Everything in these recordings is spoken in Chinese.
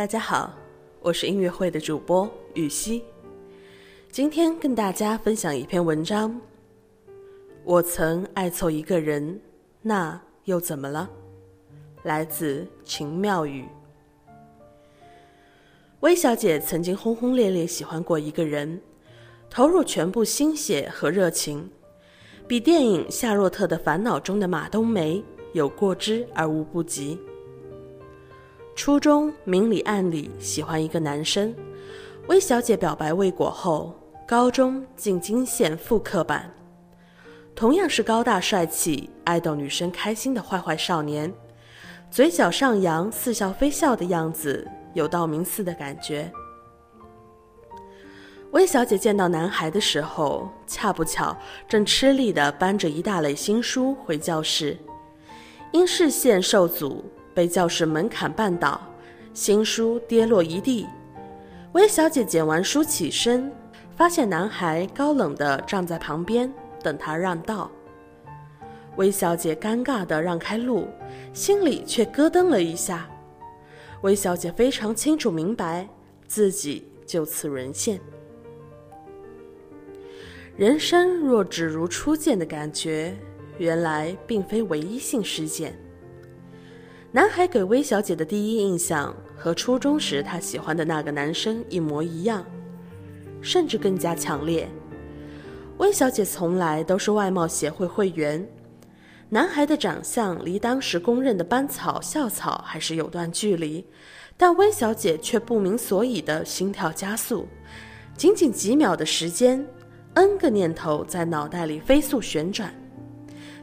大家好，我是音乐会的主播雨熙，今天跟大家分享一篇文章。我曾爱错一个人，那又怎么了？来自秦妙语。薇小姐曾经轰轰烈烈喜欢过一个人，投入全部心血和热情，比电影《夏洛特的烦恼》中的马冬梅有过之而无不及。初中明里暗里喜欢一个男生，薇小姐表白未果后，高中进京县复刻版，同样是高大帅气、爱逗女生开心的坏坏少年，嘴角上扬、似笑非笑的样子，有道明寺的感觉。薇小姐见到男孩的时候，恰不巧正吃力地搬着一大垒新书回教室，因视线受阻。被教室门槛绊倒，新书跌落一地。薇小姐捡完书起身，发现男孩高冷地站在旁边等她让道。薇小姐尴尬地让开路，心里却咯噔了一下。薇小姐非常清楚明白，自己就此沦陷。人生若只如初见的感觉，原来并非唯一性事件。男孩给薇小姐的第一印象和初中时她喜欢的那个男生一模一样，甚至更加强烈。薇小姐从来都是外貌协会会员，男孩的长相离当时公认的班草校草还是有段距离，但薇小姐却不明所以的心跳加速，仅仅几秒的时间，n 个念头在脑袋里飞速旋转。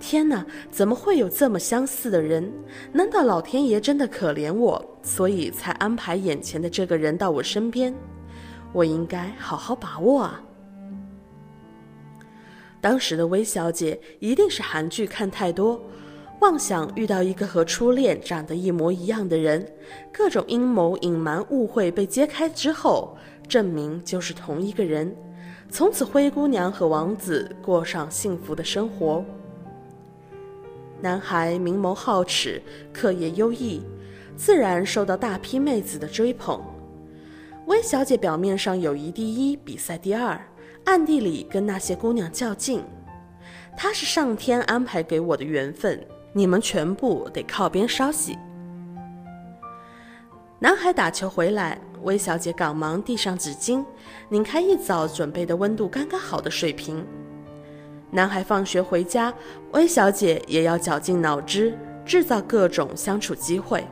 天哪，怎么会有这么相似的人？难道老天爷真的可怜我，所以才安排眼前的这个人到我身边？我应该好好把握啊！当时的薇小姐一定是韩剧看太多，妄想遇到一个和初恋长得一模一样的人，各种阴谋、隐瞒、误会被揭开之后，证明就是同一个人，从此灰姑娘和王子过上幸福的生活。男孩明眸皓齿，课业优异，自然受到大批妹子的追捧。薇小姐表面上友谊第一，比赛第二，暗地里跟那些姑娘较劲。她是上天安排给我的缘分，你们全部得靠边稍息。男孩打球回来，薇小姐赶忙递上纸巾，拧开一早准备的温度刚刚好的水瓶。男孩放学回家，薇小姐也要绞尽脑汁制造各种相处机会，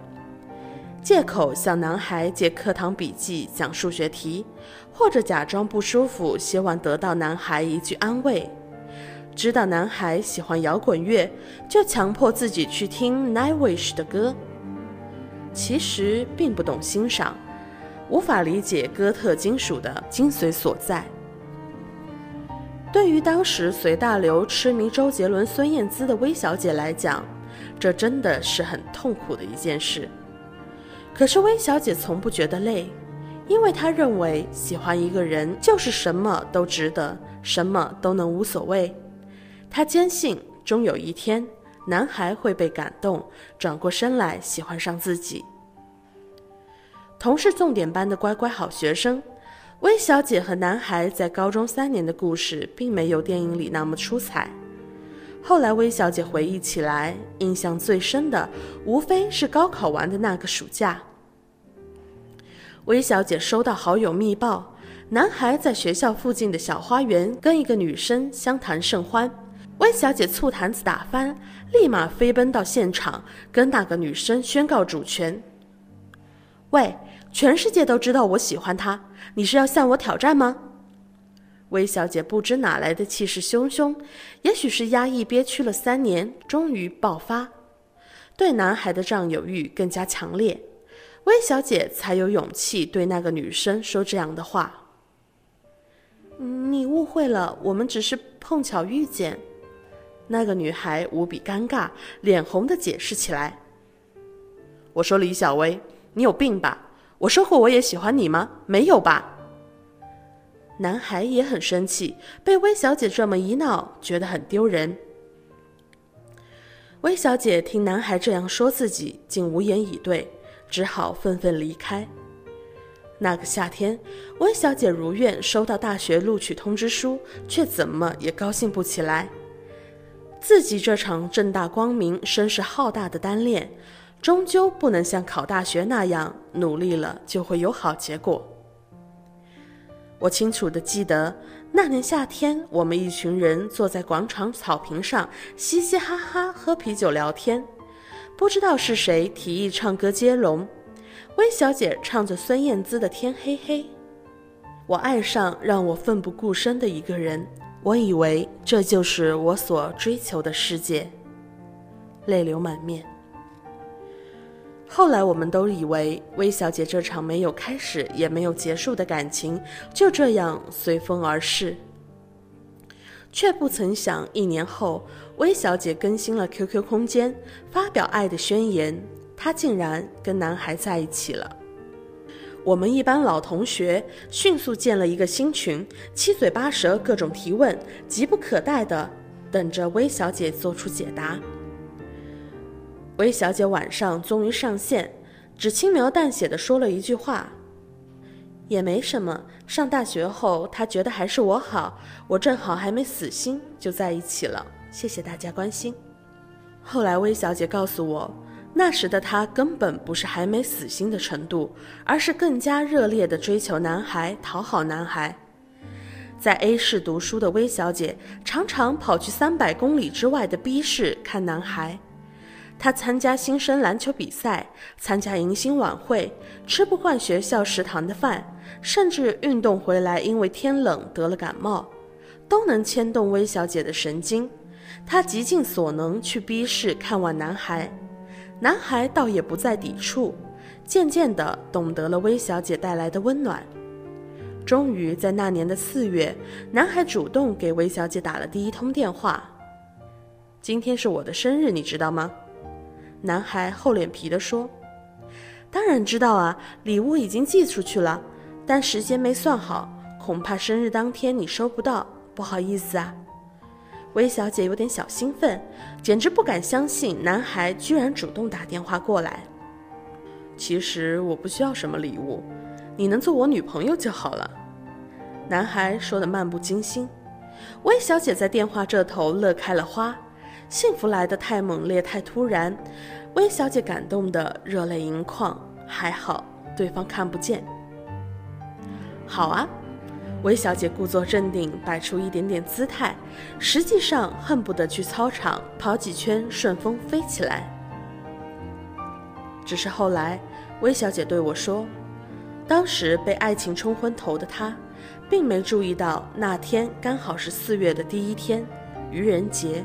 借口向男孩借课堂笔记讲数学题，或者假装不舒服，希望得到男孩一句安慰。知道男孩喜欢摇滚乐，就强迫自己去听 Nightwish 的歌。其实并不懂欣赏，无法理解哥特金属的精髓所在。对于当时随大流痴迷周杰伦、孙燕姿的薇小姐来讲，这真的是很痛苦的一件事。可是薇小姐从不觉得累，因为她认为喜欢一个人就是什么都值得，什么都能无所谓。她坚信，终有一天，男孩会被感动，转过身来喜欢上自己。同是重点班的乖乖好学生。薇小姐和男孩在高中三年的故事，并没有电影里那么出彩。后来，薇小姐回忆起来，印象最深的无非是高考完的那个暑假。薇小姐收到好友密报，男孩在学校附近的小花园跟一个女生相谈甚欢。薇小姐醋坛子打翻，立马飞奔到现场，跟那个女生宣告主权。喂！全世界都知道我喜欢他，你是要向我挑战吗？薇小姐不知哪来的气势汹汹，也许是压抑憋屈了三年，终于爆发，对男孩的占有欲更加强烈。薇小姐才有勇气对那个女生说这样的话。你误会了，我们只是碰巧遇见。那个女孩无比尴尬，脸红的解释起来。我说李小薇，你有病吧？我说过我也喜欢你吗？没有吧。男孩也很生气，被薇小姐这么一闹，觉得很丢人。薇小姐听男孩这样说自己，竟无言以对，只好愤愤离开。那个夏天，温小姐如愿收到大学录取通知书，却怎么也高兴不起来。自己这场正大光明、声势浩大的单恋，终究不能像考大学那样努力了就会有好结果。我清楚的记得，那年夏天，我们一群人坐在广场草坪上，嘻嘻哈哈喝啤酒聊天。不知道是谁提议唱歌接龙。温小姐唱着孙燕姿的《天黑黑》，我爱上让我奋不顾身的一个人，我以为这就是我所追求的世界，泪流满面。后来我们都以为微小姐这场没有开始也没有结束的感情就这样随风而逝，却不曾想一年后，微小姐更新了 QQ 空间，发表爱的宣言。她竟然跟男孩在一起了。我们一班老同学迅速建了一个新群，七嘴八舌，各种提问，急不可待的等着微小姐做出解答。薇小姐晚上终于上线，只轻描淡写的说了一句话：“也没什么。上大学后，他觉得还是我好，我正好还没死心，就在一起了。谢谢大家关心。”后来薇小姐告诉我。那时的她根本不是还没死心的程度，而是更加热烈地追求男孩，讨好男孩。在 A 市读书的薇小姐常常跑去三百公里之外的 B 市看男孩。他参加新生篮球比赛，参加迎新晚会，吃不惯学校食堂的饭，甚至运动回来因为天冷得了感冒，都能牵动薇小姐的神经。她极尽所能去 B 市看望男孩。男孩倒也不再抵触，渐渐地懂得了薇小姐带来的温暖。终于在那年的四月，男孩主动给薇小姐打了第一通电话。今天是我的生日，你知道吗？男孩厚脸皮地说：“当然知道啊，礼物已经寄出去了，但时间没算好，恐怕生日当天你收不到，不好意思啊。”薇小姐有点小兴奋，简直不敢相信男孩居然主动打电话过来。其实我不需要什么礼物，你能做我女朋友就好了。男孩说的漫不经心。薇小姐在电话这头乐开了花，幸福来得太猛烈太突然，薇小姐感动得热泪盈眶。还好对方看不见。好啊。韦小姐故作镇定，摆出一点点姿态，实际上恨不得去操场跑几圈，顺风飞起来。只是后来，韦小姐对我说，当时被爱情冲昏头的她，并没注意到那天刚好是四月的第一天，愚人节。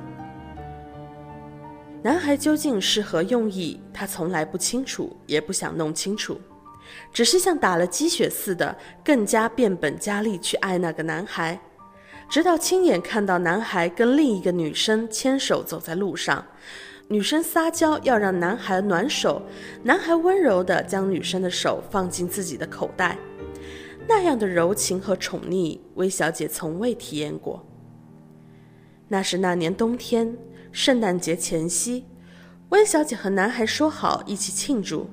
男孩究竟是何用意，她从来不清楚，也不想弄清楚。只是像打了鸡血似的，更加变本加厉去爱那个男孩，直到亲眼看到男孩跟另一个女生牵手走在路上，女生撒娇要让男孩暖手，男孩温柔地将女生的手放进自己的口袋，那样的柔情和宠溺，薇小姐从未体验过。那是那年冬天，圣诞节前夕，薇小姐和男孩说好一起庆祝。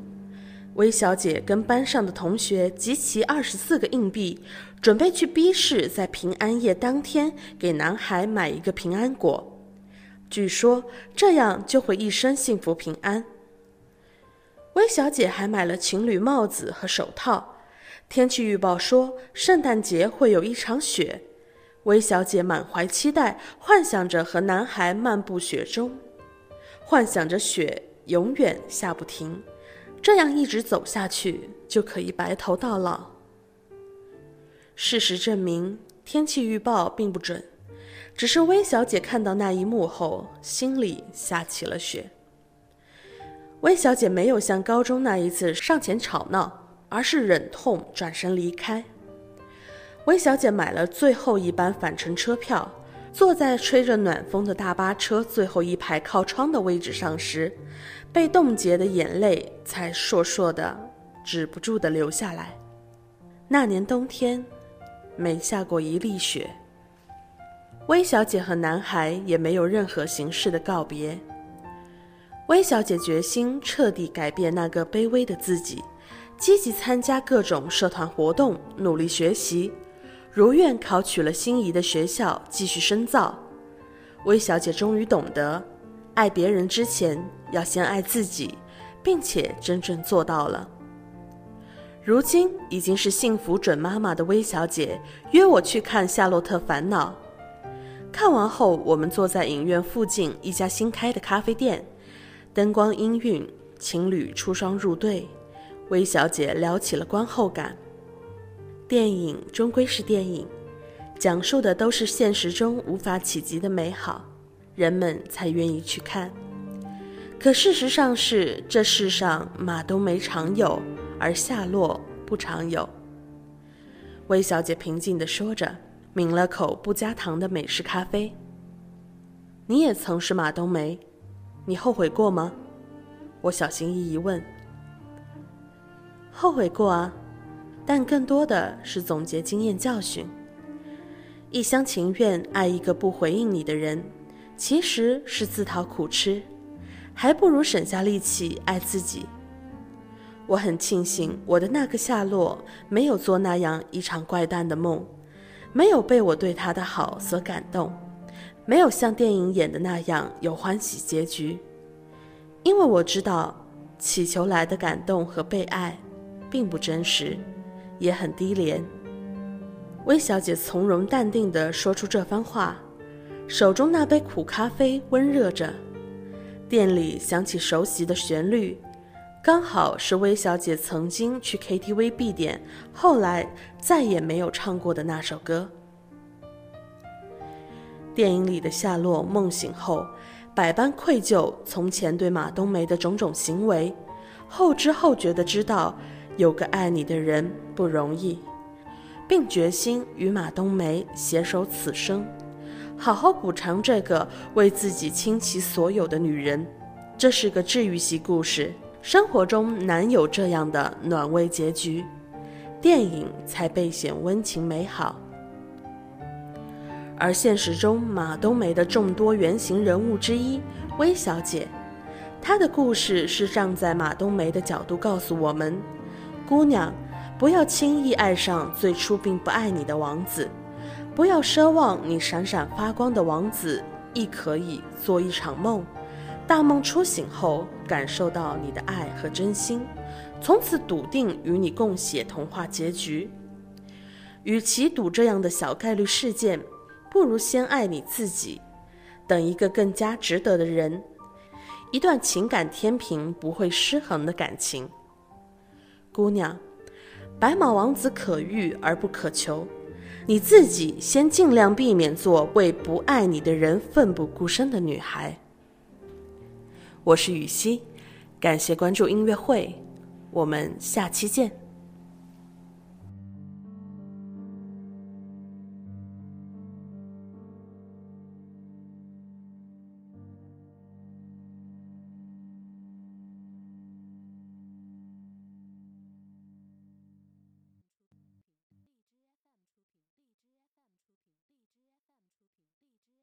薇小姐跟班上的同学集齐二十四个硬币，准备去 B 市，在平安夜当天给男孩买一个平安果，据说这样就会一生幸福平安。薇小姐还买了情侣帽子和手套。天气预报说圣诞节会有一场雪，薇小姐满怀期待，幻想着和男孩漫步雪中，幻想着雪永远下不停。这样一直走下去，就可以白头到老。事实证明，天气预报并不准，只是薇小姐看到那一幕后，心里下起了雪。薇小姐没有像高中那一次上前吵闹，而是忍痛转身离开。薇小姐买了最后一班返程车票。坐在吹着暖风的大巴车最后一排靠窗的位置上时，被冻结的眼泪才烁烁的、止不住的流下来。那年冬天，没下过一粒雪。薇小姐和男孩也没有任何形式的告别。薇小姐决心彻底改变那个卑微的自己，积极参加各种社团活动，努力学习，如愿考取了心仪的学校，继续深造。薇小姐终于懂得，爱别人之前要先爱自己，并且真正做到了。如今已经是幸福准妈妈的薇小姐约我去看《夏洛特烦恼》。看完后，我们坐在影院附近一家新开的咖啡店，灯光氤氲，情侣出双入对。薇小姐聊起了观后感。电影终归是电影，讲述的都是现实中无法企及的美好，人们才愿意去看。可事实上是，这世上马冬梅常有，而夏洛不常有。薇小姐平静地说着，抿了口不加糖的美式咖啡。你也曾是马冬梅，你后悔过吗？我小心翼翼问。后悔过啊，但更多的是总结经验教训。一厢情愿爱一个不回应你的人，其实是自讨苦吃，还不如省下力气爱自己。我很庆幸我的那个夏洛没有做那样一场怪诞的梦，没有被我对他的好所感动，没有像电影演的那样有欢喜结局，因为我知道，祈求来的感动和被爱。并不真实，也很低廉。薇小姐从容淡定地说出这番话，手中那杯苦咖啡温热着，店里响起熟悉的旋律，刚好是薇小姐曾经去 KTV 必点，后来再也没有唱过的那首歌。电影里的夏洛梦醒后，百般愧疚从前对马冬梅的种种行为，后知后觉地知道。有个爱你的人不容易，并决心与马冬梅携手此生，好好补偿这个为自己倾其所有的女人。这是个治愈系故事，生活中难有这样的暖味结局，电影才倍显温情美好。而现实中，马冬梅的众多原型人物之一薇小姐，她的故事是站在马冬梅的角度告诉我们。姑娘，不要轻易爱上最初并不爱你的王子，不要奢望你闪闪发光的王子亦可以做一场梦，大梦初醒后感受到你的爱和真心，从此笃定与你共写童话结局。与其赌这样的小概率事件，不如先爱你自己，等一个更加值得的人，一段情感天平不会失衡的感情。姑娘，白马王子可遇而不可求，你自己先尽量避免做为不爱你的人奋不顾身的女孩。我是雨熙，感谢关注音乐会，我们下期见。